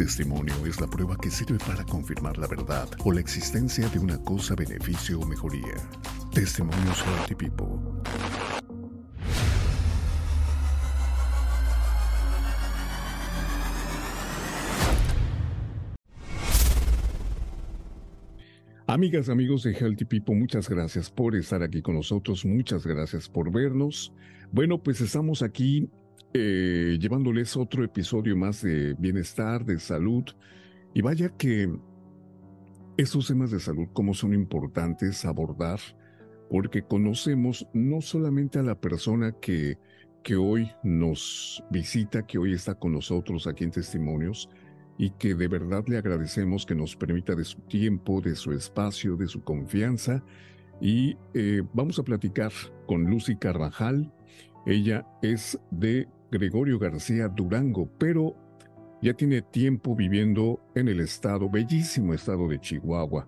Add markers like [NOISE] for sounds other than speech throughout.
testimonio es la prueba que sirve para confirmar la verdad o la existencia de una cosa, beneficio o mejoría. Testimonios Healthy People. Amigas, amigos de Healthy People, muchas gracias por estar aquí con nosotros, muchas gracias por vernos. Bueno, pues estamos aquí eh, llevándoles otro episodio más de bienestar, de salud. Y vaya que estos temas de salud, como son importantes abordar, porque conocemos no solamente a la persona que, que hoy nos visita, que hoy está con nosotros aquí en Testimonios, y que de verdad le agradecemos que nos permita de su tiempo, de su espacio, de su confianza. Y eh, vamos a platicar con Lucy Carvajal. Ella es de Gregorio García Durango, pero ya tiene tiempo viviendo en el estado, bellísimo estado de Chihuahua.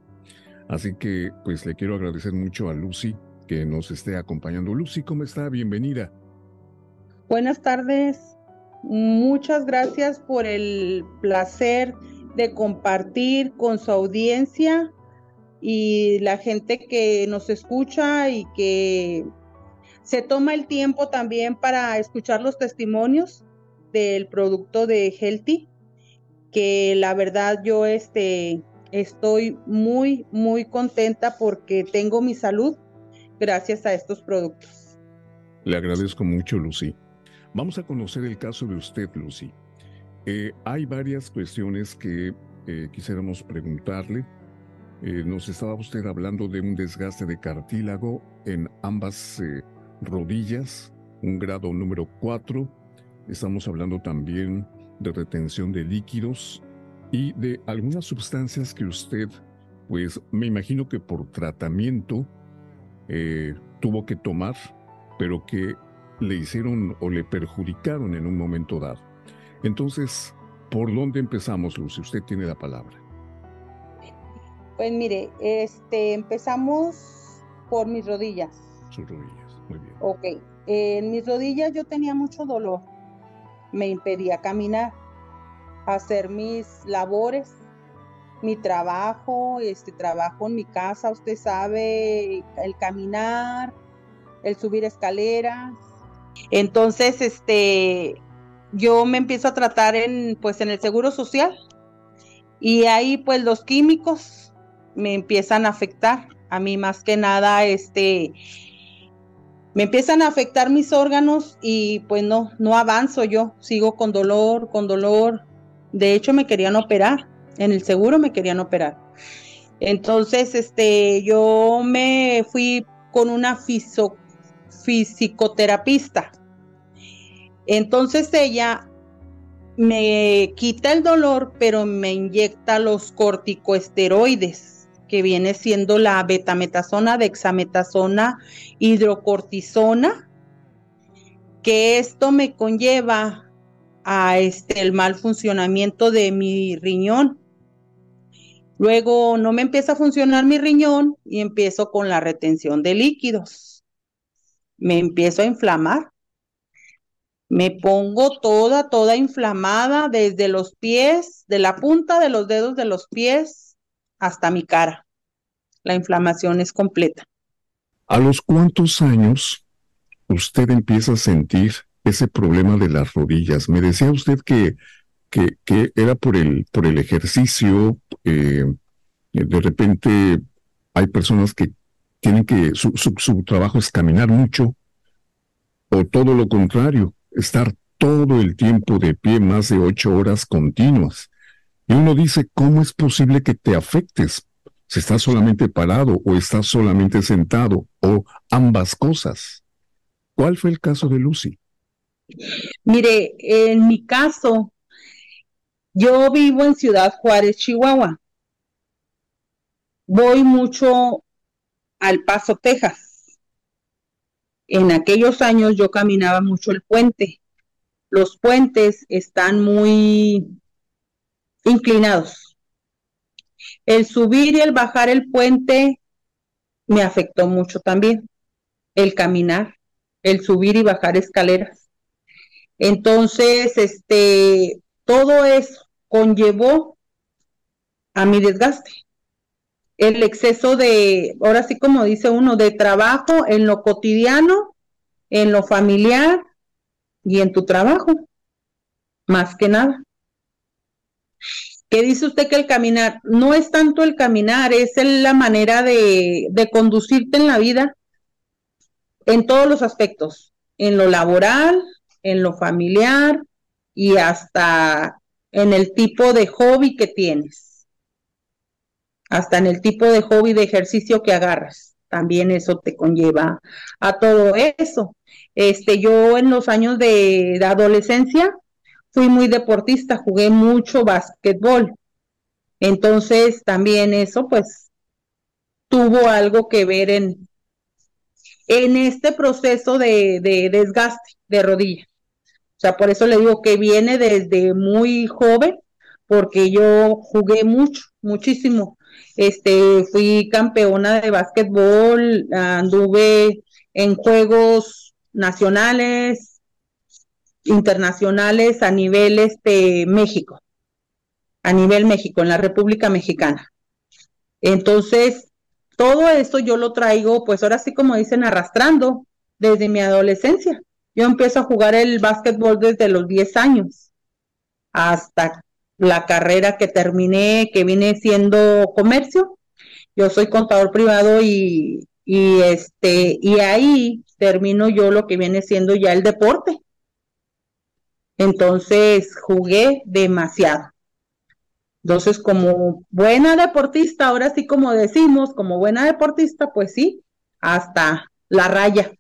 Así que pues le quiero agradecer mucho a Lucy que nos esté acompañando. Lucy, ¿cómo está? Bienvenida. Buenas tardes. Muchas gracias por el placer de compartir con su audiencia y la gente que nos escucha y que se toma el tiempo también para escuchar los testimonios del producto de Healthy, que la verdad yo este, estoy muy, muy contenta porque tengo mi salud gracias a estos productos. Le agradezco mucho, Lucy. Vamos a conocer el caso de usted, Lucy. Eh, hay varias cuestiones que eh, quisiéramos preguntarle. Eh, nos estaba usted hablando de un desgaste de cartílago en ambas rodillas, un grado número 4. Estamos hablando también de retención de líquidos y de algunas sustancias que usted, pues me imagino que por tratamiento tuvo que tomar, pero que le hicieron o le perjudicaron en un momento dado. Entonces, ¿por dónde empezamos, Lucy? Usted tiene la palabra. Pues mire, este, empezamos por mis rodillas. Sus rodillas, Ok, en mis rodillas yo tenía mucho dolor. Me impedía caminar, hacer mis labores, mi trabajo, este trabajo en mi casa, usted sabe, el caminar, el subir escaleras, entonces, este, yo me empiezo a tratar en, pues, en el seguro social y ahí, pues, los químicos me empiezan a afectar. A mí más que nada, este, me empiezan a afectar mis órganos y pues no, no avanzo yo, sigo con dolor, con dolor. De hecho, me querían operar, en el seguro me querían operar. Entonces, este, yo me fui con una fiso, fisicoterapista. Entonces ella me quita el dolor, pero me inyecta los corticoesteroides, que viene siendo la betametasona, dexametasona, hidrocortisona, que esto me conlleva a este el mal funcionamiento de mi riñón. Luego no me empieza a funcionar mi riñón y empiezo con la retención de líquidos me empiezo a inflamar. Me pongo toda, toda inflamada desde los pies, de la punta de los dedos de los pies hasta mi cara. La inflamación es completa. ¿A los cuántos años usted empieza a sentir ese problema de las rodillas? Me decía usted que, que, era por el, por el ejercicio. Eh, de repente hay personas que tienen que, su, su, trabajo es caminar mucho, o todo lo contrario, estar todo el tiempo de pie más de ocho horas continuas. Y uno dice, ¿cómo es posible que te afectes? Si estás solamente parado o estás solamente sentado o ambas cosas. ¿Cuál fue el caso de Lucy? Mire, en mi caso, yo vivo en Ciudad Juárez, Chihuahua. Voy mucho al Paso, Texas. En aquellos años yo caminaba mucho el puente. Los puentes están muy inclinados. El subir y el bajar el puente me afectó mucho también. El caminar, el subir y bajar escaleras. Entonces, este, todo eso, conllevó a mi desgaste. El exceso de, ahora sí como dice uno, de trabajo en lo cotidiano, en lo familiar y en tu trabajo, más que nada. ¿Qué dice usted que el caminar? No es tanto el caminar, es la manera de, de conducirte en la vida en todos los aspectos, en lo laboral, en lo familiar y hasta en el tipo de hobby que tienes, hasta en el tipo de hobby de ejercicio que agarras. También eso te conlleva a todo eso. Este, yo en los años de, de adolescencia fui muy deportista, jugué mucho básquetbol. Entonces también eso pues tuvo algo que ver en, en este proceso de, de desgaste de rodilla. O sea, por eso le digo que viene desde muy joven, porque yo jugué mucho, muchísimo. Este, fui campeona de básquetbol, anduve en juegos nacionales, internacionales a nivel este México, a nivel México, en la República Mexicana. Entonces, todo esto yo lo traigo, pues ahora sí como dicen, arrastrando desde mi adolescencia. Yo empiezo a jugar el básquetbol desde los 10 años hasta la carrera que terminé, que vine siendo comercio. Yo soy contador privado y, y este, y ahí termino yo lo que viene siendo ya el deporte. Entonces jugué demasiado. Entonces, como buena deportista, ahora sí como decimos, como buena deportista, pues sí, hasta la raya,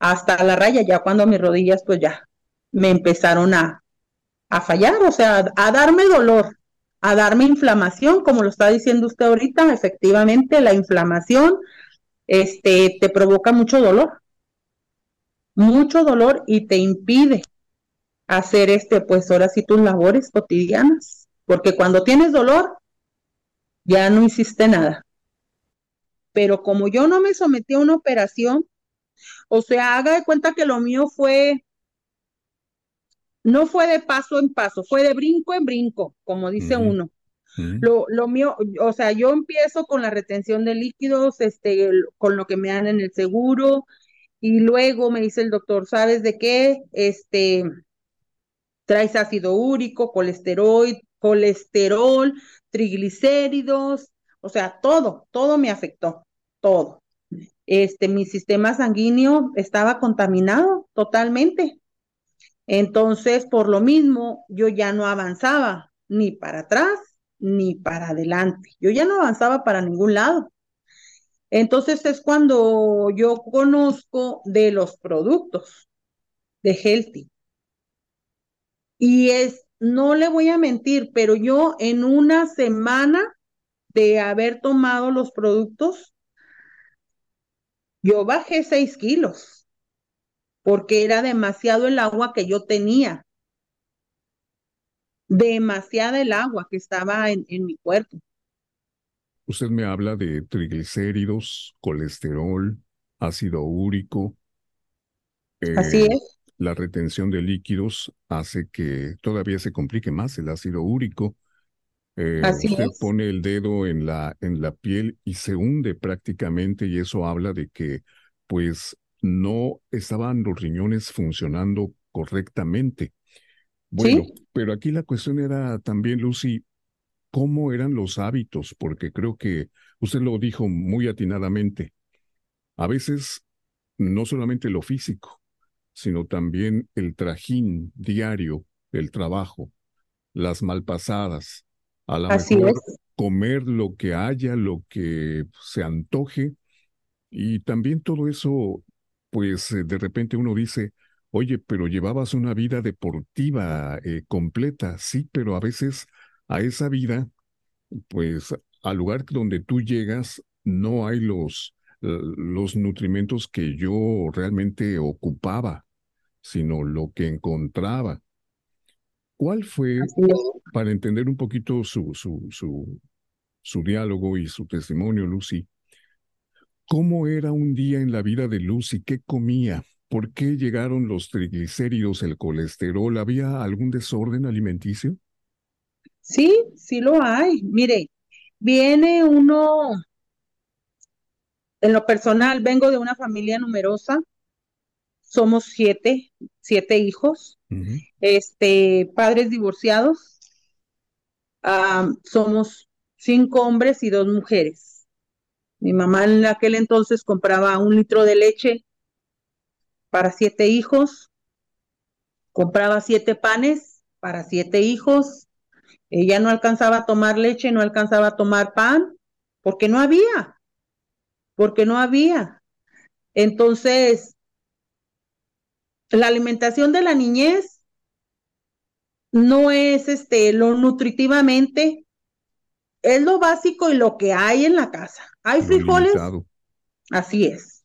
hasta la raya, ya cuando mis rodillas pues ya me empezaron a, a fallar, o sea, a darme dolor, a darme inflamación, como lo está diciendo usted ahorita, efectivamente la inflamación este, te provoca mucho dolor, mucho dolor y te impide hacer este, pues ahora sí tus labores cotidianas porque cuando tienes dolor, ya no hiciste nada. Pero como yo no me sometí a una operación, o sea, haga de cuenta que lo mío fue, no fue de paso en paso, fue de brinco en brinco, como dice uno. Lo, lo mío, o sea, yo empiezo con la retención de líquidos, este, con lo que me dan en el seguro, y luego me dice el doctor, ¿sabes de qué? Este, traes ácido úrico, colesterol, colesterol, triglicéridos, o sea, todo, todo me afectó, todo. Este, mi sistema sanguíneo estaba contaminado totalmente. Entonces, por lo mismo, yo ya no avanzaba ni para atrás ni para adelante. Yo ya no avanzaba para ningún lado. Entonces es cuando yo conozco de los productos de Healthy. Y es no le voy a mentir, pero yo en una semana de haber tomado los productos, yo bajé seis kilos, porque era demasiado el agua que yo tenía, demasiada el agua que estaba en, mi cuerpo. Usted me habla de triglicéridos, colesterol, ácido úrico. Así eh, es la retención de líquidos hace que todavía se complique más el ácido úrico. Eh, usted pone el dedo en la, en la piel y se hunde prácticamente y eso habla de que pues no estaban los riñones funcionando correctamente. Bueno, pero aquí la cuestión era también, Lucy, cómo eran los hábitos, porque creo que usted lo dijo muy atinadamente. A veces no solamente lo físico, sino también el trajín diario del trabajo, las malpasadas, a la mejor comer lo que haya, lo que se antoje, y también todo eso, pues eh, de repente uno dice, oye, pero llevabas una vida deportiva eh, completa, sí, pero a veces a esa vida, pues al lugar donde tú llegas, no hay los, los nutrimentos que yo realmente ocupaba sino lo que encontraba. ¿Cuál fue, para entender un poquito su, su, su, su diálogo y su testimonio, Lucy, cómo era un día en la vida de Lucy? ¿Qué comía? ¿Por qué llegaron los triglicéridos, el colesterol? ¿Había algún desorden alimenticio? Sí, sí lo hay. Mire, viene uno, en lo personal, vengo de una familia numerosa, somos siete, siete hijos, este, padres divorciados, somos cinco hombres y dos mujeres. Mi mamá en aquel entonces compraba un litro de leche para siete hijos, compraba siete panes para siete hijos, ella no alcanzaba a tomar leche, no alcanzaba a tomar pan, porque no había, porque no había. Entonces, la alimentación de la niñez no es este lo nutritivamente, es lo básico y lo que hay en la casa. Hay frijoles, así es.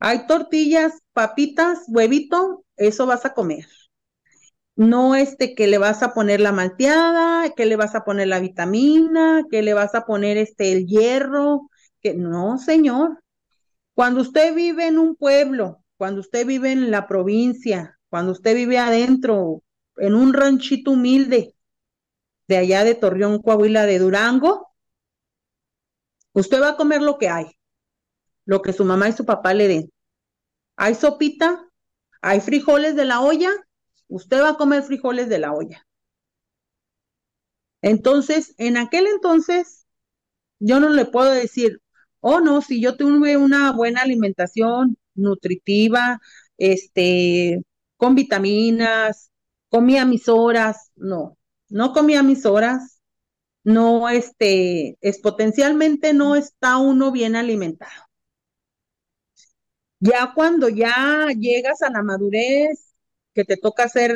Hay tortillas, papitas, huevito, eso vas a comer no este que le vas a poner la malteada, que le vas a poner la vitamina, que le vas a poner este el hierro, que no, señor. Cuando usted vive en un pueblo, cuando usted vive en la provincia, cuando usted vive adentro, en un ranchito humilde de allá de Torreón, Coahuila, de Durango, usted va a comer lo que hay, lo que su mamá y su papá le den. Hay sopita, hay frijoles de la olla Usted va a comer frijoles de la olla. Entonces, en aquel entonces, yo no le puedo decir, oh no, si yo tuve una buena alimentación nutritiva, este, con vitaminas, comía mis horas, no, no comía mis horas, no, este, es potencialmente no está uno bien alimentado. Ya cuando ya llegas a la madurez, que te toca ser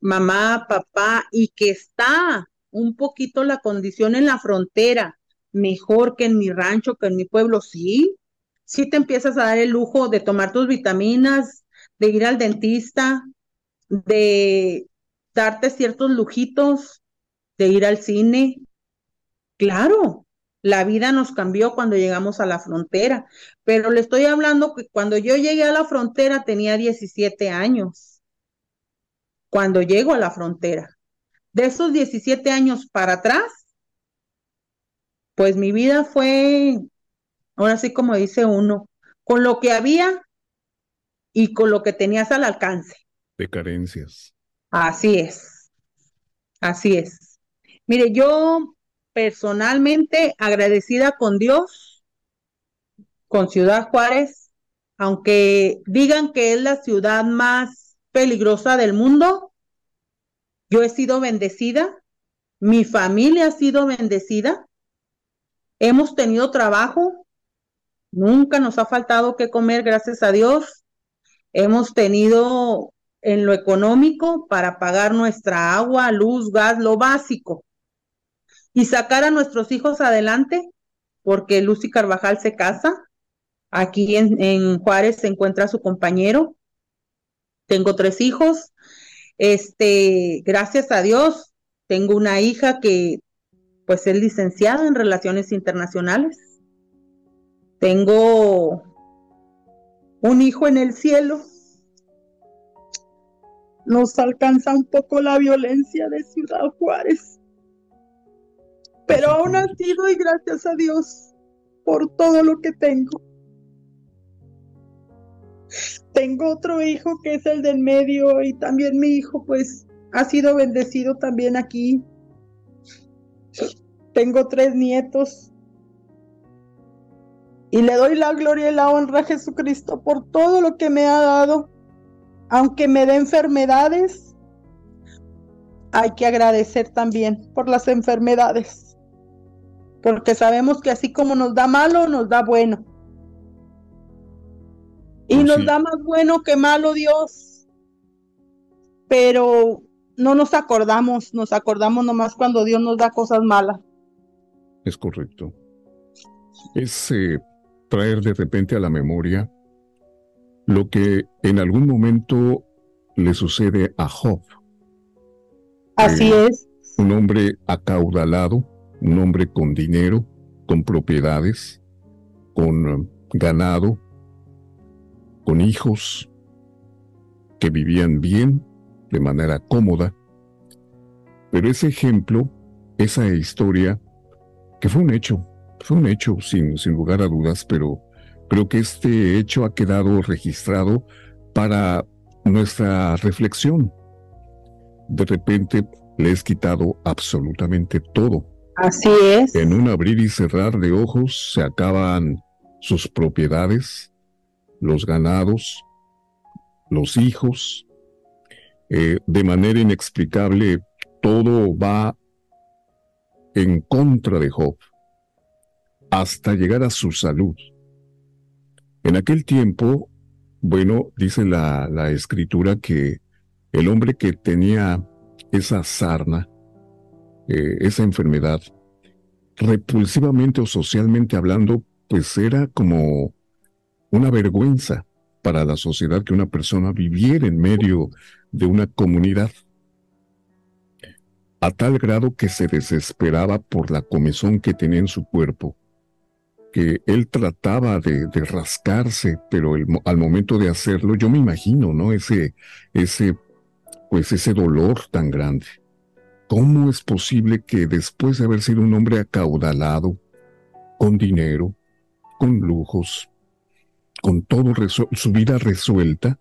mamá, papá y que está un poquito la condición en la frontera mejor que en mi rancho, que en mi pueblo, sí, sí te empiezas a dar el lujo de tomar tus vitaminas, de ir al dentista, de darte ciertos lujitos, de ir al cine. Claro, la vida nos cambió cuando llegamos a la frontera, pero le estoy hablando que cuando yo llegué a la frontera tenía 17 años cuando llego a la frontera. De esos 17 años para atrás, pues mi vida fue, ahora sí como dice uno, con lo que había y con lo que tenías al alcance. De carencias. Así es, así es. Mire, yo personalmente agradecida con Dios, con Ciudad Juárez, aunque digan que es la ciudad más peligrosa del mundo. Yo he sido bendecida, mi familia ha sido bendecida, hemos tenido trabajo, nunca nos ha faltado que comer, gracias a Dios. Hemos tenido en lo económico para pagar nuestra agua, luz, gas, lo básico. Y sacar a nuestros hijos adelante, porque Lucy Carvajal se casa. Aquí en, en Juárez se encuentra su compañero tengo tres hijos. Este, gracias a Dios, tengo una hija que pues es licenciada en relaciones internacionales. Tengo un hijo en el cielo. Nos alcanza un poco la violencia de Ciudad Juárez. Pero aún así doy gracias a Dios por todo lo que tengo. Tengo otro hijo que es el del medio y también mi hijo pues ha sido bendecido también aquí. Tengo tres nietos. Y le doy la gloria y la honra a Jesucristo por todo lo que me ha dado. Aunque me dé enfermedades, hay que agradecer también por las enfermedades. Porque sabemos que así como nos da malo, nos da bueno. Y nos da más bueno que malo Dios. Pero no nos acordamos, nos acordamos nomás cuando Dios nos da cosas malas. Es correcto. Es eh, traer de repente a la memoria lo que en algún momento le sucede a Job. Así eh, es. Un hombre acaudalado, un hombre con dinero, con propiedades, con ganado, con hijos que vivían bien, de manera cómoda, pero ese ejemplo esa historia que fue un hecho, fue un hecho sin, sin lugar a dudas, pero creo que este hecho ha quedado registrado para nuestra reflexión. De repente le has quitado absolutamente todo. Así es. En un abrir y cerrar de ojos se acaban sus propiedades, los ganados, los hijos. Eh, de manera inexplicable, todo va en contra de Job, hasta llegar a su salud. En aquel tiempo, bueno, dice la, la escritura que el hombre que tenía esa sarna, eh, esa enfermedad, repulsivamente o socialmente hablando, pues era como una vergüenza para la sociedad que una persona viviera en medio de una comunidad, a tal grado que se desesperaba por la comezón que tenía en su cuerpo, que él trataba de, rascarse, pero al momento de hacerlo, yo me imagino, ¿no? Ese, ese, pues ese dolor tan grande. ¿Cómo es posible que después de haber sido un hombre acaudalado, con dinero, con lujos, con todo su vida resuelta,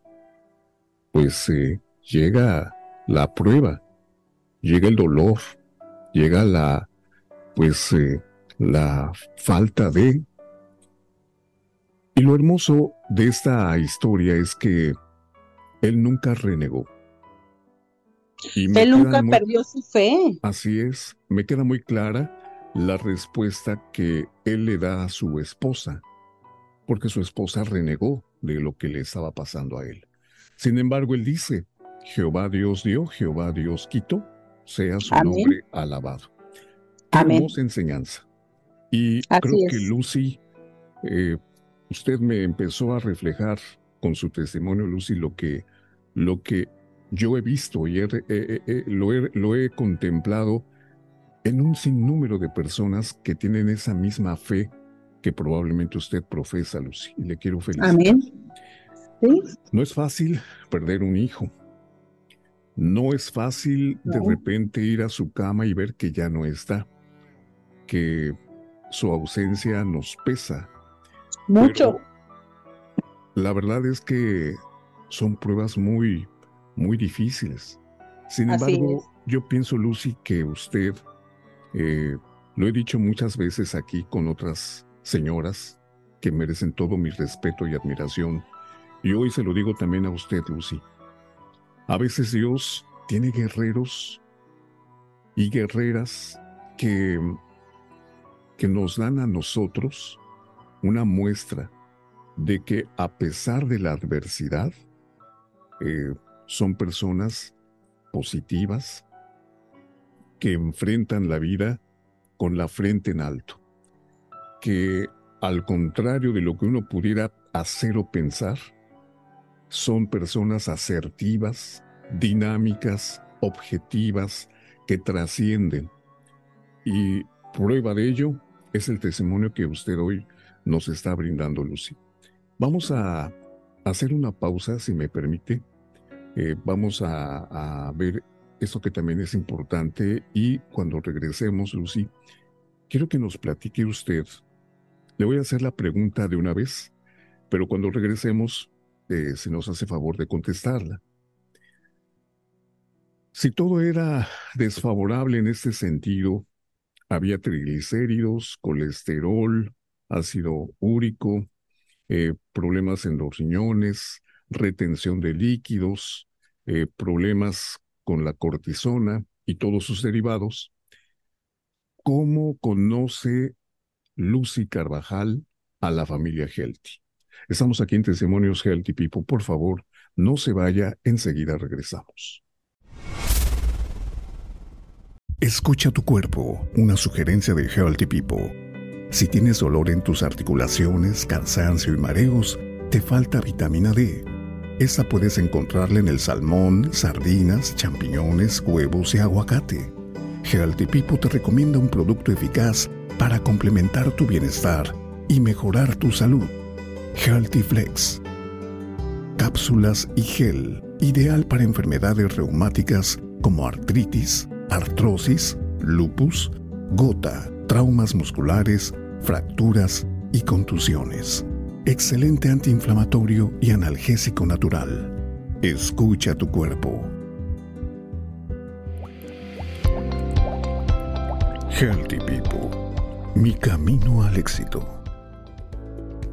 pues eh, llega la prueba, llega el dolor, llega la, pues, eh, la falta de... Y lo hermoso de esta historia es que él nunca renegó. Él nunca perdió su fe. Así es, me queda muy clara la respuesta que él le da a su esposa, porque su esposa renegó de lo que le estaba pasando a él. Sin embargo, él dice, Jehová Dios dio, Jehová Dios quitó, sea su nombre alabado. Qué hermosa enseñanza. Y creo que Lucy, eh, usted me empezó a reflejar con su testimonio, Lucy, lo que, lo que yo he visto y lo, lo, he, contemplado en un sinnúmero de personas que tienen esa misma fe que probablemente usted profesa, Lucy, y le quiero felicitar. Amén. No es fácil perder un hijo. No es fácil de repente ir a su cama y ver que ya no está, que su ausencia nos pesa. Mucho. la verdad es que son pruebas muy, muy difíciles. Sin embargo, yo pienso, Lucy, que usted, eh, lo he dicho muchas veces aquí con otras señoras que merecen todo mi respeto y admiración, y hoy se lo digo también a usted, Lucy. A veces Dios tiene guerreros y guerreras que, que nos dan a nosotros una muestra de que a pesar de la adversidad, eh, son personas positivas que enfrentan la vida con la frente en alto, que al contrario de lo que uno pudiera hacer o pensar, son personas asertivas, dinámicas, objetivas, que trascienden. Y prueba de ello es el testimonio que usted hoy nos está brindando, Lucy. Vamos a hacer una pausa, si me permite, eh, vamos a, ver esto que también es importante y cuando regresemos, Lucy, quiero que nos platique usted. Le voy a hacer la pregunta de una vez, pero cuando regresemos, eh, se nos hace favor de contestarla. Si todo era desfavorable en este sentido, había triglicéridos, colesterol, ácido úrico, eh, problemas en los riñones, retención de líquidos, eh, problemas con la cortisona y todos sus derivados. ¿Cómo conoce Lucy Carvajal a la familia Healthy? Estamos aquí en Testimonios Healthy People. Por favor, no se vaya, enseguida regresamos. Escucha tu cuerpo, una sugerencia de Healthy People. Si tienes dolor en tus articulaciones, cansancio y mareos, te falta vitamina D. Esta puedes encontrarla en el salmón, sardinas, champiñones, huevos y aguacate. Healthy Pipo te recomienda un producto eficaz para complementar tu bienestar y mejorar tu salud. Healthy Flex. Cápsulas y gel, ideal para enfermedades reumáticas como artritis, artrosis, lupus, gota, traumas musculares, fracturas y contusiones. Excelente antiinflamatorio y analgésico natural. Escucha tu cuerpo. Healthy People. Mi camino al éxito.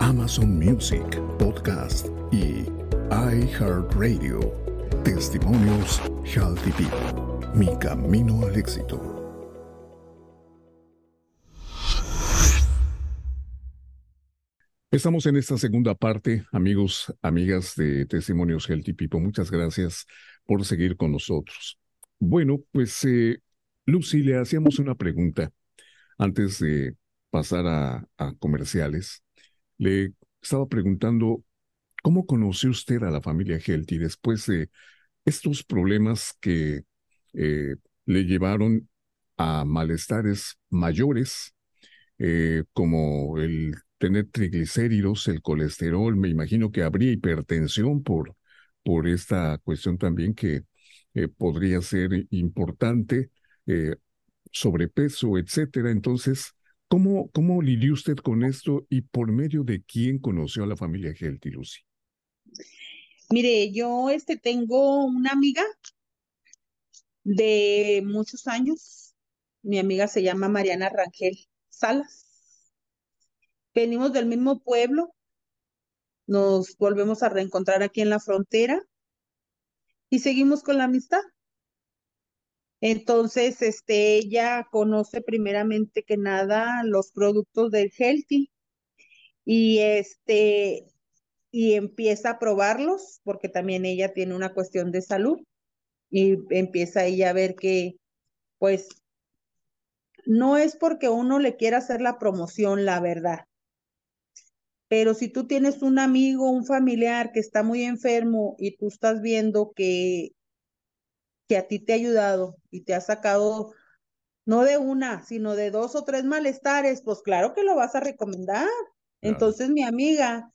Amazon Music, Podcast y iHeartRadio. Testimonios Healthy People. Mi camino al éxito. Estamos en esta segunda parte, amigos, amigas de Testimonios Healthy People. Muchas gracias por seguir con nosotros. Bueno, pues eh, Lucy, le hacíamos una pregunta antes de pasar a, a comerciales. Le estaba preguntando, ¿cómo conoció usted a la familia Helty después de estos problemas que eh, le llevaron a malestares mayores, eh, como el tener triglicéridos, el colesterol, me imagino que habría hipertensión por, por esta cuestión también que eh, podría ser importante, sobrepeso, etcétera. Entonces, ¿Cómo, ¿Cómo lidió usted con esto y por medio de quién conoció a la familia Helty, Lucy? Mire, yo este, tengo una amiga de muchos años. Mi amiga se llama Mariana Rangel Salas. Venimos del mismo pueblo. Nos volvemos a reencontrar aquí en la frontera y seguimos con la amistad. Entonces, este, ella conoce primeramente que nada los productos del Healthy y este, y empieza a probarlos porque también ella tiene una cuestión de salud y empieza ella a ver que, pues, no es porque uno le quiera hacer la promoción, la verdad. Pero si tú tienes un amigo, un familiar que está muy enfermo y tú estás viendo que que a ti te ha ayudado y te ha sacado no de una, sino de dos o tres malestares, pues claro que lo vas a recomendar. Entonces mi amiga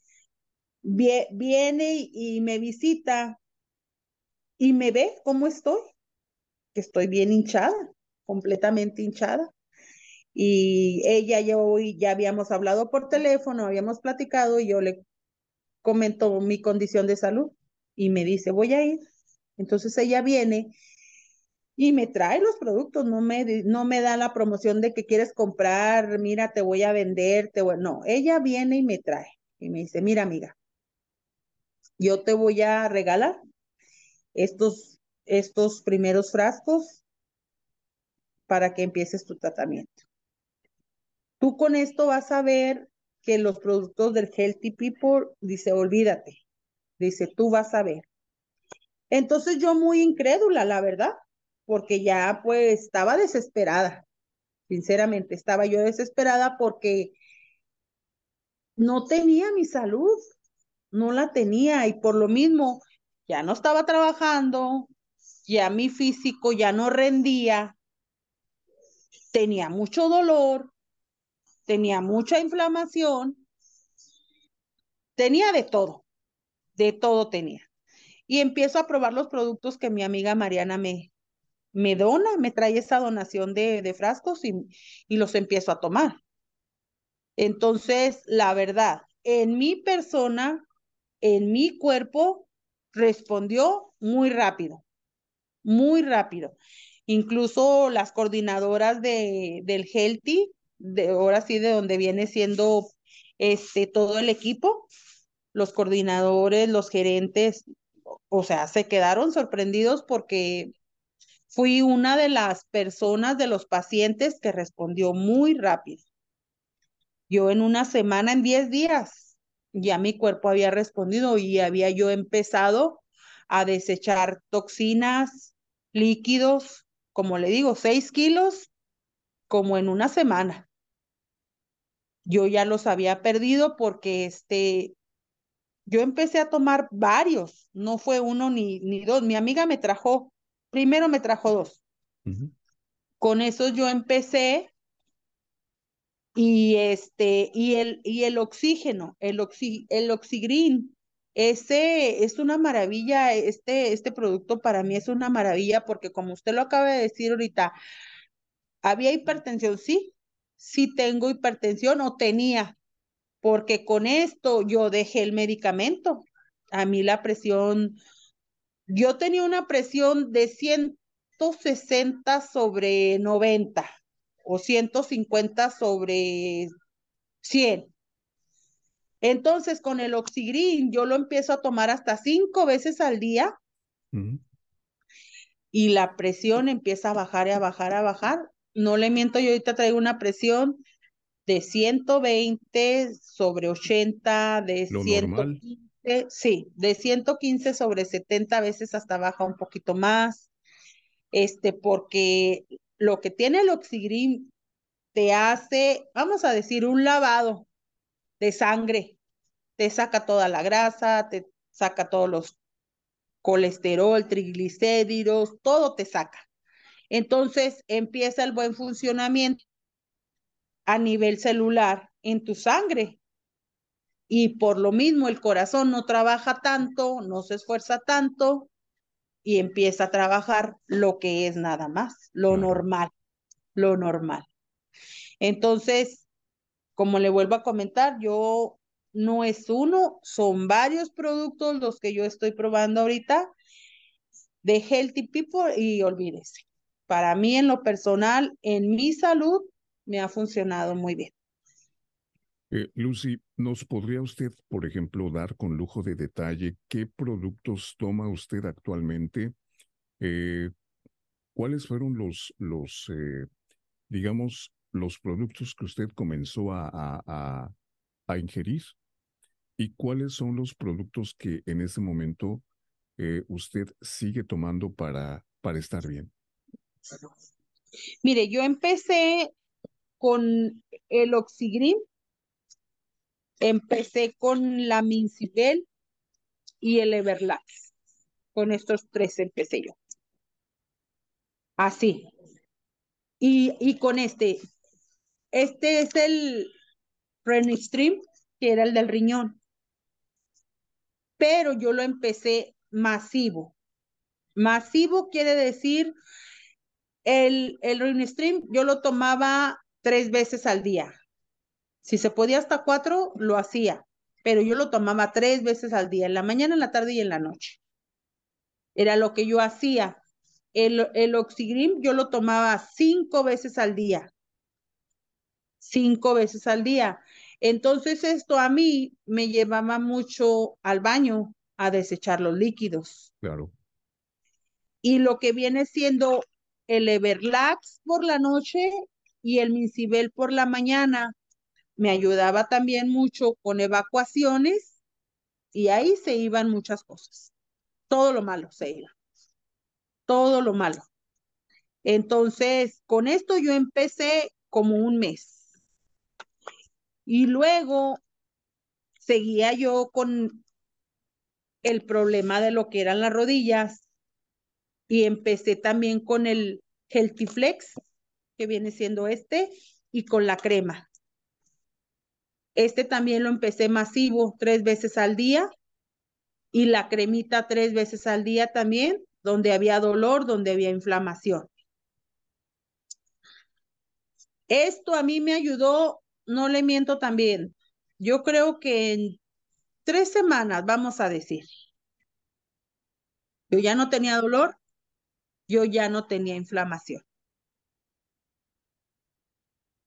viene y me visita y me ve cómo estoy, que estoy bien hinchada, completamente hinchada. Y ella y yo ya habíamos hablado por teléfono, habíamos platicado y yo le comento mi condición de salud y me dice, voy a ir. Entonces ella viene y me trae los productos, no me, no me da la promoción de que quieres comprar, mira, te voy a vender, te no, ella viene y me trae y me dice, mira amiga, yo te voy a regalar estos, estos primeros frascos para que empieces tu tratamiento. Tú con esto vas a ver que los productos del Healthy People, dice, olvídate, dice, tú vas a ver entonces yo muy incrédula, la verdad, porque ya pues estaba desesperada, sinceramente, estaba yo desesperada porque no tenía mi salud, no la tenía y por lo mismo ya no estaba trabajando, ya mi físico ya no rendía, tenía mucho dolor, tenía mucha inflamación, tenía de todo, de todo tenía y empiezo a probar los productos que mi amiga Mariana me, me dona, me trae esa donación de, frascos y, y los empiezo a tomar. Entonces, la verdad, en mi persona, en mi cuerpo, respondió muy rápido, muy rápido. Incluso las coordinadoras de, del Healthy, de ahora sí, de donde viene siendo este, todo el equipo, los coordinadores, los gerentes, o sea, se quedaron sorprendidos porque fui una de las personas de los pacientes que respondió muy rápido. Yo en una semana, en 10 días, ya mi cuerpo había respondido y había yo empezado a desechar toxinas, líquidos, como le digo, 6 kilos como en una semana. Yo ya los había perdido porque este, yo empecé a tomar varios, no fue uno ni, ni dos. Mi amiga me trajo, primero me trajo dos. Con eso yo empecé y este, y el, y el oxígeno, el, oxi, el oxigrin, ese es una maravilla, este, este producto para mí es una maravilla porque como usted lo acaba de decir ahorita, había hipertensión, sí, sí tengo hipertensión o tenía, porque con esto yo dejé el medicamento. A mí la presión, yo tenía una presión de 160 sobre 90 o 150 sobre 100. Entonces, con el oxigrin, yo lo empiezo a tomar hasta cinco veces al día y la presión empieza a bajar y a bajar, a bajar. No le miento, yo ahorita traigo una presión de 120 sobre 80, de 115, sí, de 115 sobre 70 veces hasta baja un poquito más. Este, porque lo que tiene el oxigrim te hace, vamos a decir, un lavado de sangre. Te saca toda la grasa, te saca todos los colesterol, triglicéridos, todo te saca. Entonces empieza el buen funcionamiento a nivel celular en tu sangre. Y por lo mismo el corazón no trabaja tanto, no se esfuerza tanto y empieza a trabajar lo que es nada más, lo normal, lo normal. Entonces, como le vuelvo a comentar, yo no es uno, son varios productos los que yo estoy probando ahorita de Healthy People y olvídese. Para mí en lo personal, en mi salud, me ha funcionado muy bien. Eh, Lucy, ¿nos podría usted, por ejemplo, dar con lujo de detalle qué productos toma usted actualmente? Eh, ¿Cuáles fueron los, los eh, digamos, los productos que usted comenzó a, a, a, ingerir? ¿Y cuáles son los productos que en este momento usted sigue tomando para, para estar bien? Mire, yo empecé con el Oxigrim, empecé con la Mincibel y el Everlax. Con estos tres empecé yo. Así. Y, y con este, este es el Renistream, que era el del riñón. Pero yo lo empecé masivo. Masivo quiere decir el, el Stream yo lo tomaba tres veces al día. Si se podía hasta cuatro, lo hacía, pero yo lo tomaba tres veces al día, en la mañana, en la tarde y en la noche. Era lo que yo hacía. El, el Oxigrim yo lo tomaba cinco veces al día. Cinco veces al día. Entonces esto a mí me llevaba mucho al baño a desechar los líquidos. Claro. Y lo que viene siendo el Everlax por la noche y el Mincibel por la mañana. Me ayudaba también mucho con evacuaciones y ahí se iban muchas cosas. Todo lo malo se iba. Todo lo malo. Entonces, con esto yo empecé como un mes. Y luego seguía yo con el problema de lo que eran las rodillas y empecé también con el Healthy Flex, viene siendo este, y con la crema. Este también lo empecé masivo tres veces al día y la cremita tres veces al día también, donde había dolor, donde había inflamación. Esto a mí me ayudó, no le miento también. Yo creo que en tres semanas, vamos a decir, yo ya no tenía dolor, yo ya no tenía inflamación.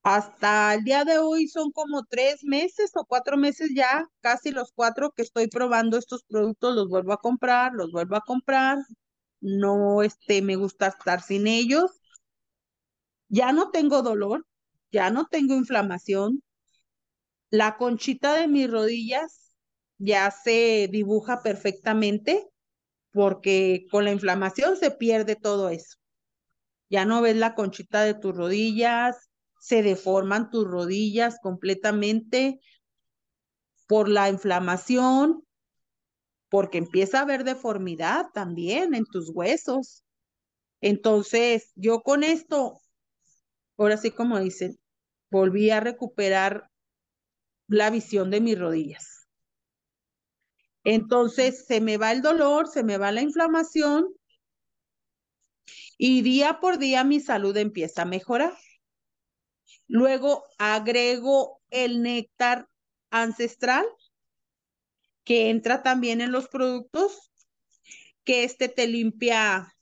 Hasta el día de hoy son como tres meses o cuatro meses ya, casi los cuatro que estoy probando estos productos, los vuelvo a comprar, los vuelvo a comprar. No, este, me gusta estar sin ellos. Ya no tengo dolor, ya no tengo inflamación. La conchita de mis rodillas ya se dibuja perfectamente porque con la inflamación se pierde todo eso. Ya no ves la conchita de tus rodillas, se deforman tus rodillas completamente por la inflamación, porque empieza a haber deformidad también en tus huesos. Entonces, yo con esto, ahora sí como dicen, volví a recuperar la visión de mis rodillas. Entonces, se me va el dolor, se me va la inflamación y día por día mi salud empieza a mejorar. Luego agrego el néctar ancestral que entra también en los productos, que este te limpia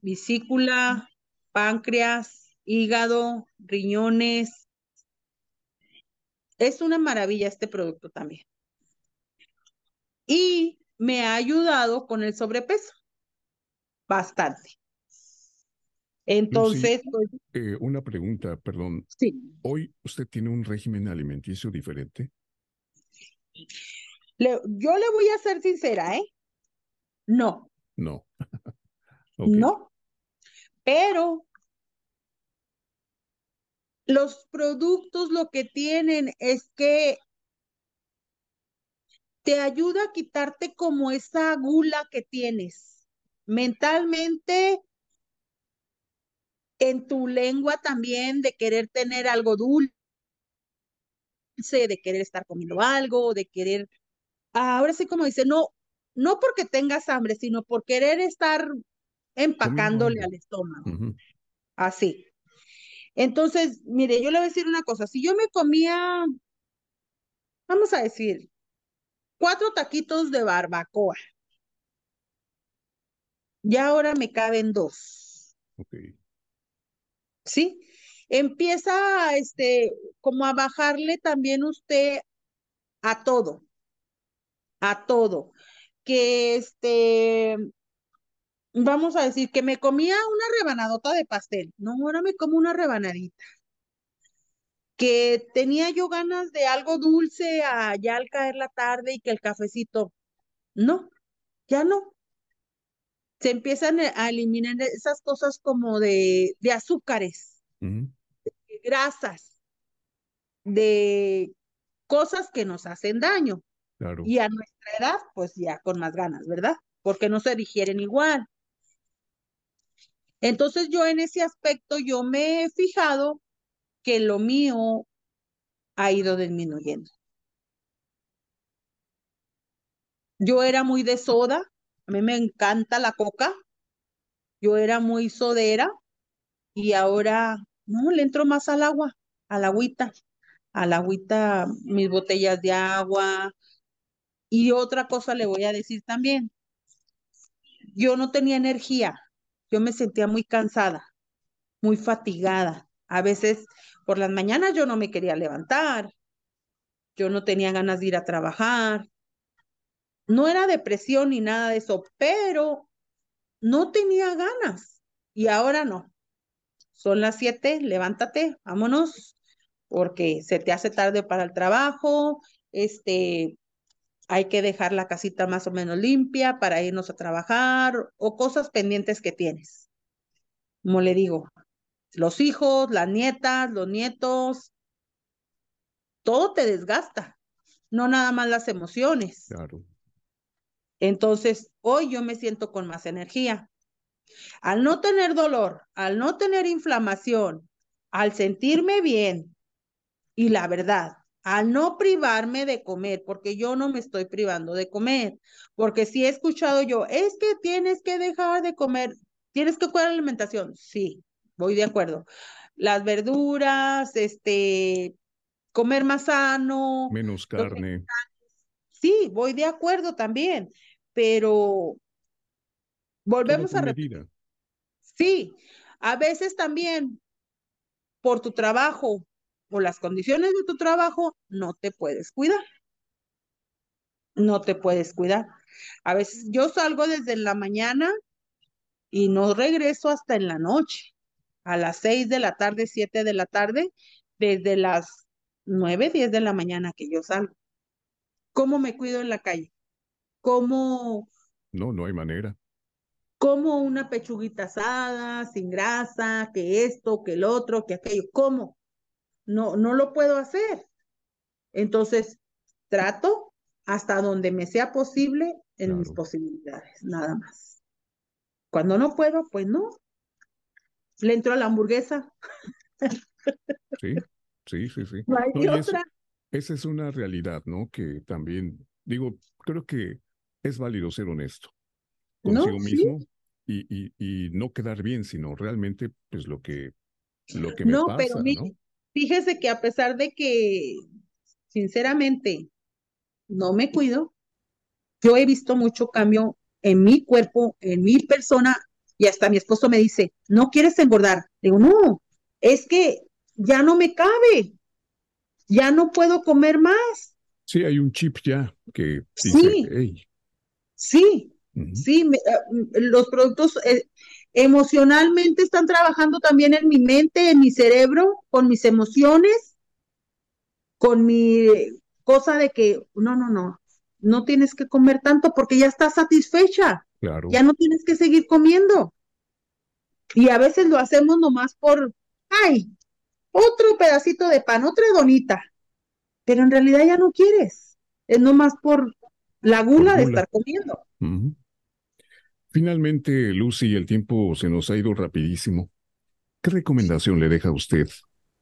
vesícula, páncreas, hígado, riñones. Es una maravilla este producto también. Y me ha ayudado con el sobrepeso. Bastante. Entonces, pues, eh, una pregunta, perdón. Sí. ¿Hoy usted tiene un régimen alimenticio diferente? yo le voy a ser sincera, ¿eh? No. No. [LAUGHS] No. Pero los productos lo que tienen es que te ayuda a quitarte como esa gula que tienes mentalmente en tu lengua también de querer tener algo dulce, de querer estar comiendo algo, de querer, ahora sí como dice, no, no porque tengas hambre, sino por querer estar empacándole al estómago. Así. Entonces, mire, yo le voy a decir una cosa, si yo me comía, vamos a decir, cuatro taquitos de barbacoa, ya ahora me caben dos. Okay. ¿Sí? Empieza, este, como a bajarle también usted a todo, a todo, que este, vamos a decir, que me comía una rebanadota de pastel, no, ahora me como una rebanadita, que tenía yo ganas de algo dulce allá al caer la tarde y que el cafecito, no, ya no, se empiezan a eliminar esas cosas como de, de azúcares, de grasas, de cosas que nos hacen daño. Y a nuestra edad, pues ya con más ganas, ¿verdad? Porque no se digieren igual. Entonces yo en ese aspecto, yo me he fijado que lo mío ha ido disminuyendo. Yo era muy de soda, a mí me encanta la coca. Yo era muy sodera y ahora no, le entro más al agua, al agüita, al agüita, mis botellas de agua. Y otra cosa le voy a decir también. Yo no tenía energía, yo me sentía muy cansada, muy fatigada. A veces por las mañanas yo no me quería levantar, yo no tenía ganas de ir a trabajar, no era depresión ni nada de eso, pero no tenía ganas y ahora no. Son las siete, levántate, vámonos, porque se te hace tarde para el trabajo, este, hay que dejar la casita más o menos limpia para irnos a trabajar o cosas pendientes que tienes. Como le digo, los hijos, las nietas, los nietos, todo te desgasta, no nada más las emociones. Claro. Entonces, hoy yo me siento con más energía. Al no tener dolor, al no tener inflamación, al sentirme bien y la verdad, al no privarme de comer, porque yo no me estoy privando de comer, porque si he escuchado yo, es que tienes que dejar de comer, tienes que cuidar la alimentación. Sí, voy de acuerdo. Las verduras, este, comer más sano. Menos carne. Sí, voy de acuerdo también, pero volvemos a repetir. Sí, a veces también por tu trabajo o las condiciones de tu trabajo no te puedes cuidar. No te puedes cuidar. A veces yo salgo desde la mañana y no regreso hasta en la noche, a las seis de la tarde, siete de la tarde, desde las nueve, diez de la mañana que yo salgo. ¿Cómo me cuido en la calle? ¿Cómo? No, no hay manera. Como una pechuguita asada, sin grasa, que esto, que el otro, que aquello. ¿Cómo? no, no lo puedo hacer. Entonces, trato hasta donde me sea posible en mis posibilidades, nada más. Cuando no puedo, pues no. Le entro a la hamburguesa. Sí, sí, sí, sí. esa es una realidad, ¿no? Que también, digo, creo que es válido ser honesto consigo mismo y, y, no quedar bien, sino realmente, pues lo que, lo que me no, pasa, pero ¿no? fíjese que a pesar de que, sinceramente, no me cuido, yo he visto mucho cambio en mi cuerpo, en mi persona, y hasta mi esposo me dice, ¿no quieres engordar? Digo, no, es que ya no me cabe, ya no puedo comer más. Sí, hay un chip ya que sí, sí, sí, ah, los productos eh, emocionalmente están trabajando también en mi mente, en mi cerebro, con mis emociones, con mi cosa de que, no, no, no, no tienes que comer tanto porque ya estás satisfecha. Claro. Ya no tienes que seguir comiendo. Y a veces lo hacemos nomás por, ay, otro pedacito de pan, otra donita. Pero en realidad ya no quieres. Es nomás por la gula, de estar comiendo. Finalmente, Lucy, el tiempo se nos ha ido rapidísimo. ¿Qué recomendación le deja usted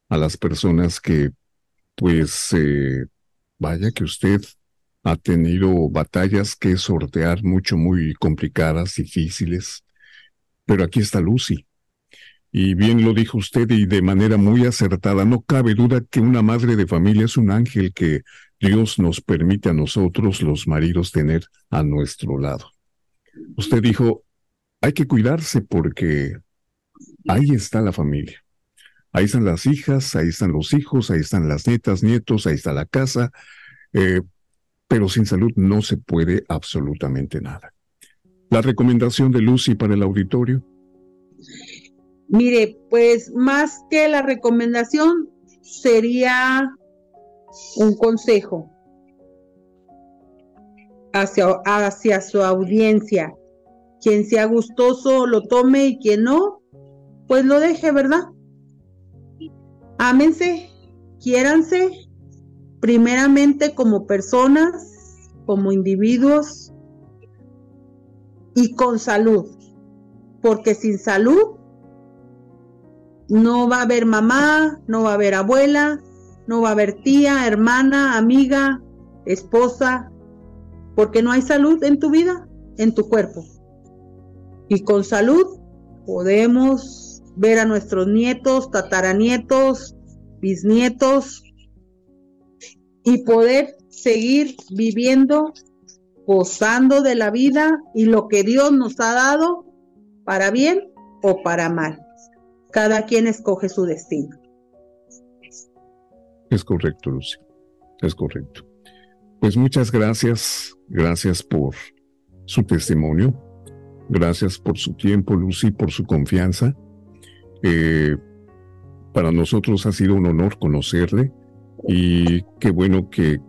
a las personas que, pues, eh, vaya que usted ha tenido batallas que sortear mucho, muy complicadas, difíciles. Pero aquí está Lucy. Y bien lo dijo usted y de manera muy acertada, no cabe duda que una madre de familia es un ángel que Dios nos permite a nosotros, los maridos, tener a nuestro lado. Usted dijo, hay que cuidarse porque ahí está la familia. Ahí están las hijas, ahí están los hijos, ahí están las nietas, nietos, ahí está la casa. Eh, pero sin salud no se puede absolutamente nada. ¿La recomendación de Lucy para el auditorio? Mire, pues más que la recomendación sería un consejo hacia, hacia su audiencia. Quien sea gustoso lo tome y quien no, pues lo deje, ¿verdad? Ámense, quiéranse primeramente como personas, como individuos y con salud, porque sin salud no va a haber mamá, no va a haber abuela, no va a haber tía, hermana, amiga, esposa, porque no hay salud en tu vida, en tu cuerpo. Y con salud podemos ver a nuestros nietos, tataranietos, bisnietos, y poder seguir viviendo, gozando de la vida y lo que Dios nos ha dado para bien o para mal. Cada quien escoge su destino. Es correcto, Lucy. Es correcto. Pues muchas gracias. Gracias por su testimonio. Gracias por su tiempo, Lucy, por su confianza. Eh, para nosotros ha sido un honor conocerle y qué bueno que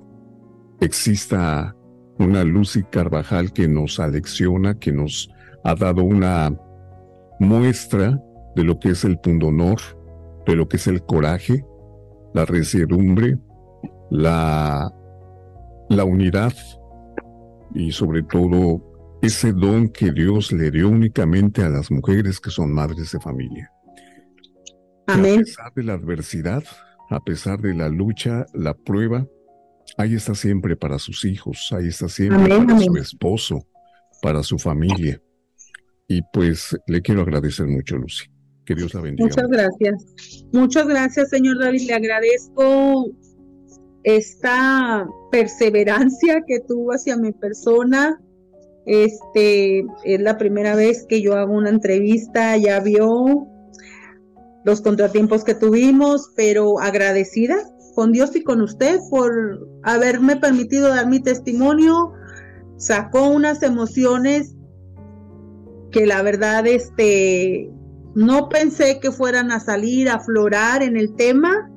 exista una Lucy Carvajal que nos alecciona, que nos ha dado una muestra de lo que es el pundonor, de lo que es el coraje, la resiedumbre, la, la unidad y sobre todo ese don que Dios le dio únicamente a las mujeres que son madres de familia. Amén. a pesar de la adversidad, a pesar de la lucha, la prueba, ahí está siempre para sus hijos, ahí está siempre para su esposo, para su familia. Y pues le quiero agradecer mucho, Lucy. Que Dios la bendiga. Muchas gracias. Muchas gracias, señor David. Le agradezco esta perseverancia que tuvo hacia mi persona. Este es la primera vez que yo hago una entrevista, ya vio, los contratiempos que tuvimos, pero agradecida con Dios y con usted por haberme permitido dar mi testimonio. Sacó unas emociones que la verdad este no pensé que fueran a salir a aflorar en el tema,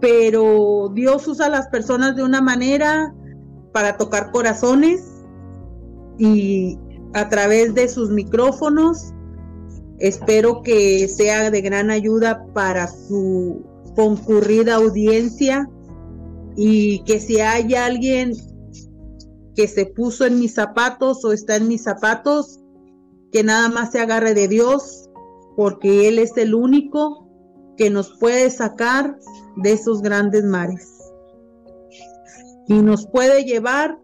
pero Dios usa a las personas de una manera para tocar corazones y a través de sus micrófonos. Espero que sea de gran ayuda para su concurrida audiencia y que si hay alguien que se puso en mis zapatos o está en mis zapatos, que nada más se agarre de Dios, porque Él es el único que nos puede sacar de esos grandes mares y nos puede llevar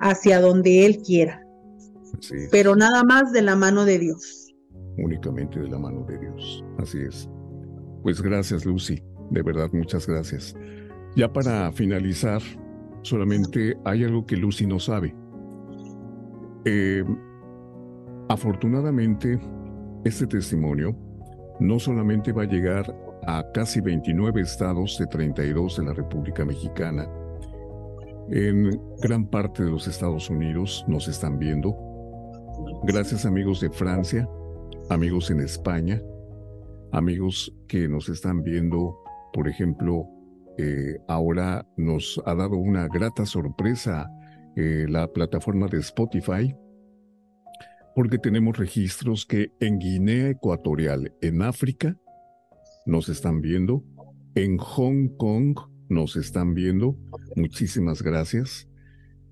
hacia donde Él quiera. Pero nada más de la mano de Dios. Únicamente de la mano de Dios. Así es. Pues gracias, Lucy. De verdad, muchas gracias. Ya para finalizar, solamente hay algo que Lucy no sabe. Eh, afortunadamente, este testimonio no solamente va a llegar a casi 29 estados de 32 de la República Mexicana, en gran parte de los Estados Unidos nos están viendo. Gracias amigos de Francia, amigos en España, amigos que nos están viendo, por ejemplo, eh, ahora nos ha dado una grata sorpresa eh, la plataforma de Spotify, porque tenemos registros que en Guinea Ecuatorial, en África, nos están viendo, en Hong Kong nos están viendo, muchísimas gracias.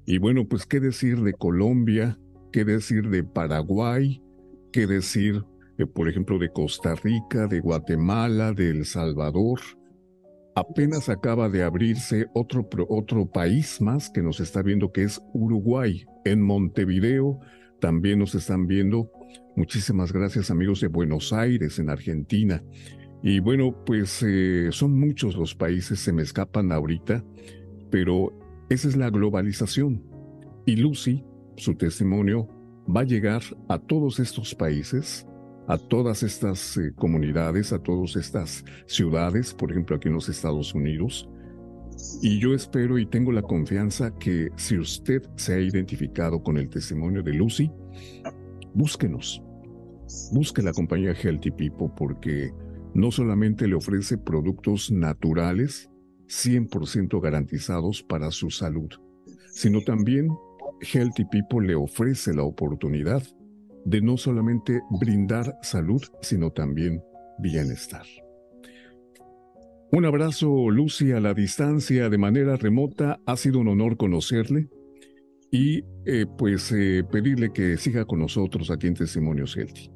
Y bueno, pues qué decir de Colombia, qué decir de Paraguay, qué decir, eh, por ejemplo, de Costa Rica, de Guatemala, de El Salvador, apenas acaba de abrirse otro, otro país más que nos está viendo, que es Uruguay. En Montevideo también nos están viendo. Muchísimas gracias amigos de Buenos Aires, en Argentina. Y bueno, pues eh, son muchos los países, se me escapan ahorita, pero esa es la globalización. Y Lucy, su testimonio, va a llegar a todos estos países a todas estas eh, comunidades, a todas estas ciudades, por ejemplo aquí en los Estados Unidos. Y yo espero y tengo la confianza que si usted se ha identificado con el testimonio de Lucy, búsquenos. Busque la compañía Healthy People porque no solamente le ofrece productos naturales, 100% garantizados para su salud, sino también Healthy People le ofrece la oportunidad de no solamente brindar salud, sino también bienestar. Un abrazo, Lucy, a la distancia, de manera remota. Ha sido un honor conocerle y eh, pues eh, pedirle que siga con nosotros aquí en Testimonios Healthy.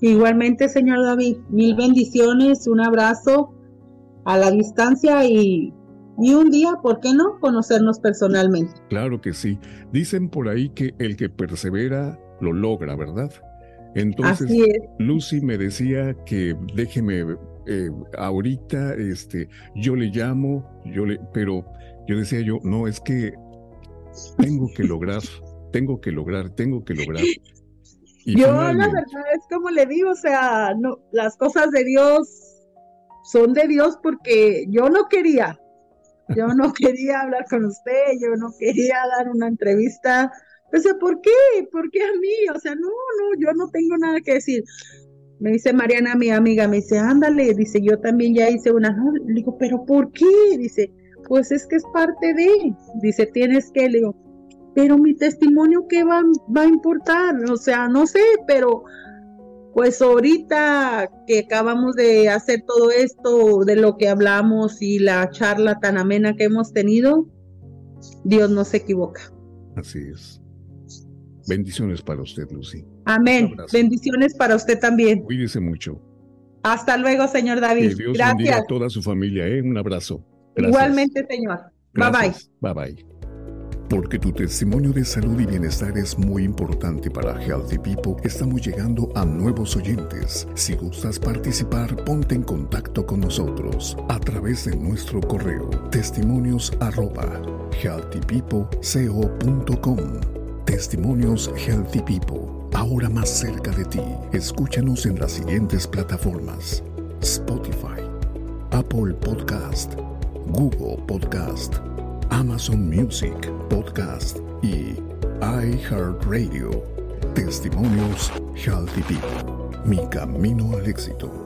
Igualmente, señor David, mil bendiciones, un abrazo a la distancia y, y un día, ¿por qué no?, conocernos personalmente. Claro que sí. Dicen por ahí que el que persevera lo logra, ¿verdad? Entonces, Lucy me decía que déjeme eh, ahorita, este, yo le llamo, yo le, pero yo decía yo, no, es que tengo que lograr, tengo que lograr, tengo que lograr. yo la verdad es como le digo, o sea, no, las cosas de Dios son de Dios porque yo no quería, yo no [LAUGHS] quería hablar con usted, yo no quería dar una entrevista o sea, ¿por qué? ¿Por qué a mí? O sea, no, no, yo no tengo nada que decir. Me dice Mariana, mi amiga, me dice, ándale, dice, yo también ya hice una. Le digo, ¿pero por qué? Dice, pues es que es parte de. Dice, tienes que, le digo, pero mi testimonio, ¿qué va, va a importar? O sea, no sé, pero pues ahorita que acabamos de hacer todo esto, de lo que hablamos y la charla tan amena que hemos tenido, Dios no se equivoca. Así es. Bendiciones para usted, Lucy. Amén. Bendiciones para usted también. Cuídese mucho. Hasta luego, señor David. Que Dios bendiga a toda su familia. ¿eh? Un abrazo. Igualmente, señor. Bye bye. Bye bye. Porque tu testimonio de salud y bienestar es muy importante para Healthy People, estamos llegando a nuevos oyentes. Si gustas participar, ponte en contacto con nosotros a través de nuestro correo testimonios arroba healthypeopleco.com Testimonios Healthy People, ahora más cerca de ti. Escúchanos en las siguientes plataformas: Spotify, Apple Podcast, Google Podcast, Amazon Music Podcast y iHeartRadio. Testimonios Healthy People, mi camino al éxito.